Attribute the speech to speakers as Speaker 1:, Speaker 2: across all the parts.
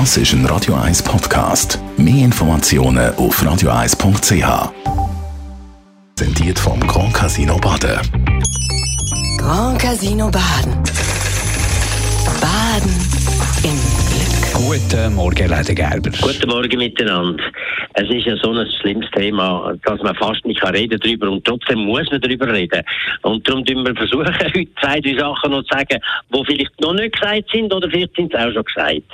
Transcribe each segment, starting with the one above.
Speaker 1: Das ist ein Radio 1 Podcast. Mehr Informationen auf radio1.ch. Präsentiert vom Grand Casino Baden.
Speaker 2: Grand Casino Baden. Baden im Glück.
Speaker 3: Guten Morgen, Leder Gerber.
Speaker 4: Guten Morgen miteinander. Es ist ja so ein schlimmes Thema, dass man fast nicht kann reden darüber und trotzdem muss man darüber reden. Und darum versuchen wir versuchen, heute zwei, drei Sachen noch zu sagen, die vielleicht noch nicht gesagt sind oder vielleicht sind sie auch schon gesagt.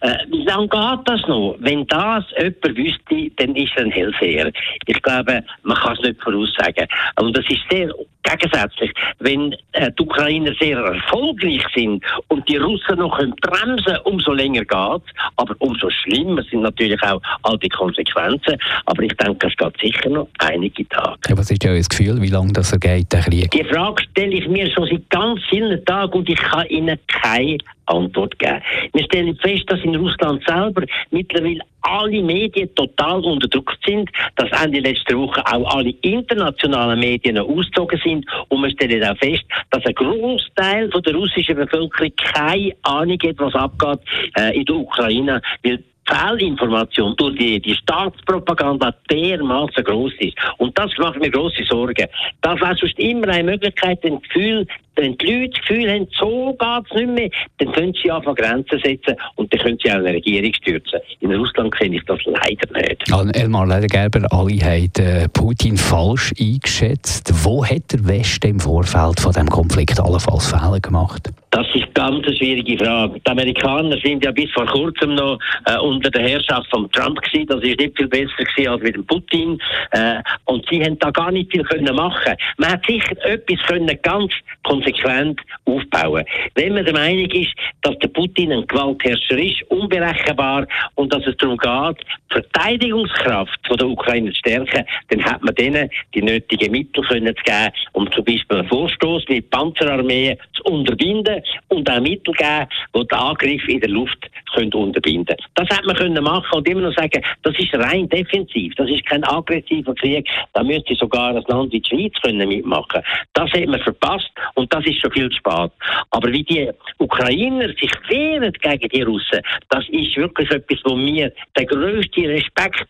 Speaker 4: Äh, wie lange geht das noch? Wenn das jemand wüsste, dann ist er ein Hellseher. Ich glaube, man kann es nicht voraussagen. Und das ist sehr gegensätzlich. Wenn äh, die Ukrainer sehr erfolgreich sind und die Russen noch können bremsen umso länger geht Aber umso schlimmer sind natürlich auch all die Konsequenzen. Aber ich denke, es geht sicher noch einige Tage.
Speaker 3: Ja, was ist ja euer Gefühl, wie lange das geht, der Krieg?
Speaker 4: Die Frage stelle ich mir schon seit ganz vielen Tagen und ich kann Ihnen keine Antwort geben. Wir stellen fest, dass in Russland selber mittlerweile alle Medien total unter Druck sind, dass Ende letzter Woche auch alle internationalen Medien ausgezogen sind und wir stellen auch fest, dass ein Großteil der russischen Bevölkerung keine Ahnung hat, was abgeht äh, in der Ukraine, weil Fehlinformation durch die, die Staatspropaganda dermaßen groß ist. Und das macht mir große Sorgen. Das wäre sonst immer eine Möglichkeit, ein Gefühl, wenn die Leute das Gefühl haben, so geht es nicht mehr, dann können sie einfach Grenzen setzen und dann können sie auch eine Regierung stürzen. In Russland kenne ich das leider nicht.
Speaker 3: Also Elmar Ledergerber, alle haben äh, Putin falsch eingeschätzt. Wo hat der Westen im Vorfeld von diesem Konflikt allenfalls Fehler gemacht?
Speaker 4: Das ist ganz eine schwierige Frage. Die Amerikaner sind ja bis vor kurzem noch äh, unter der Herrschaft von Trump gewesen. Das ist nicht viel besser gewesen als mit dem Putin. Äh, und sie haben da gar nicht viel können machen. Man hat sicher etwas können ganz konsequent aufbauen. Wenn man der Meinung ist, dass der Putin ein Gewaltherrscher ist, unberechenbar und dass es darum geht, die Verteidigungskraft von der Ukraine zu stärken, dann hat man denen die nötigen Mittel können zu geben, um zum Beispiel einen Vorstoß mit Panzerarmee zu unterbinden und auch Mittel geben, die den Angriff in der Luft können unterbinden Das hat man können machen und immer noch sagen, das ist rein defensiv, das ist kein aggressiver Krieg, da müsste sogar ein Land wie die Schweiz können mitmachen. Das hat man verpasst und das ist schon viel zu spät. Aber wie die Ukrainer sich wehren gegen die Russen, das ist wirklich etwas, wo mir der größte Respekt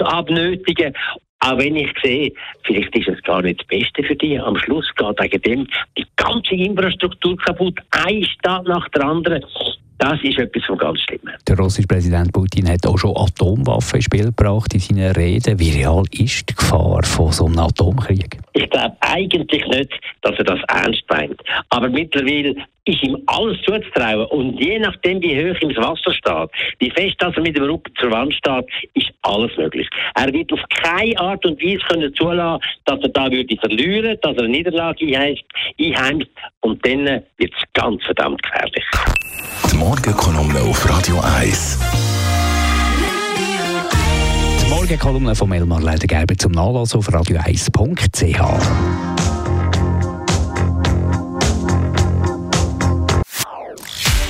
Speaker 4: abnötigen auch wenn ich sehe, vielleicht ist es gar nicht das Beste für die. Am Schluss geht wegen dem die ganze Infrastruktur kaputt, ein Staat nach der anderen. Das ist etwas von ganz Schlimmes.
Speaker 3: Der russische Präsident Putin hat auch schon Atomwaffen ins Spiel gebracht in seinen Reden. Wie real ist die Gefahr von so einem Atomkrieg?
Speaker 4: Ich glaube eigentlich nicht, dass er das ernst meint. Aber mittlerweile ist ihm alles zuzutrauen. Und je nachdem, wie hoch ihm das Wasser steht, wie fest dass er mit dem Rücken zur Wand steht, ist alles möglich. Er wird auf keine Art und Weise können zulassen, dass er da würde verlieren, dass er eine Niederlage einheimst. Und dann wird es ganz verdammt gefährlich.
Speaker 1: Die Morgenkolumne auf Radio 1.
Speaker 3: Die Morgenkolumne von Elmar Ledergerber zum Nachlass auf radio1.ch.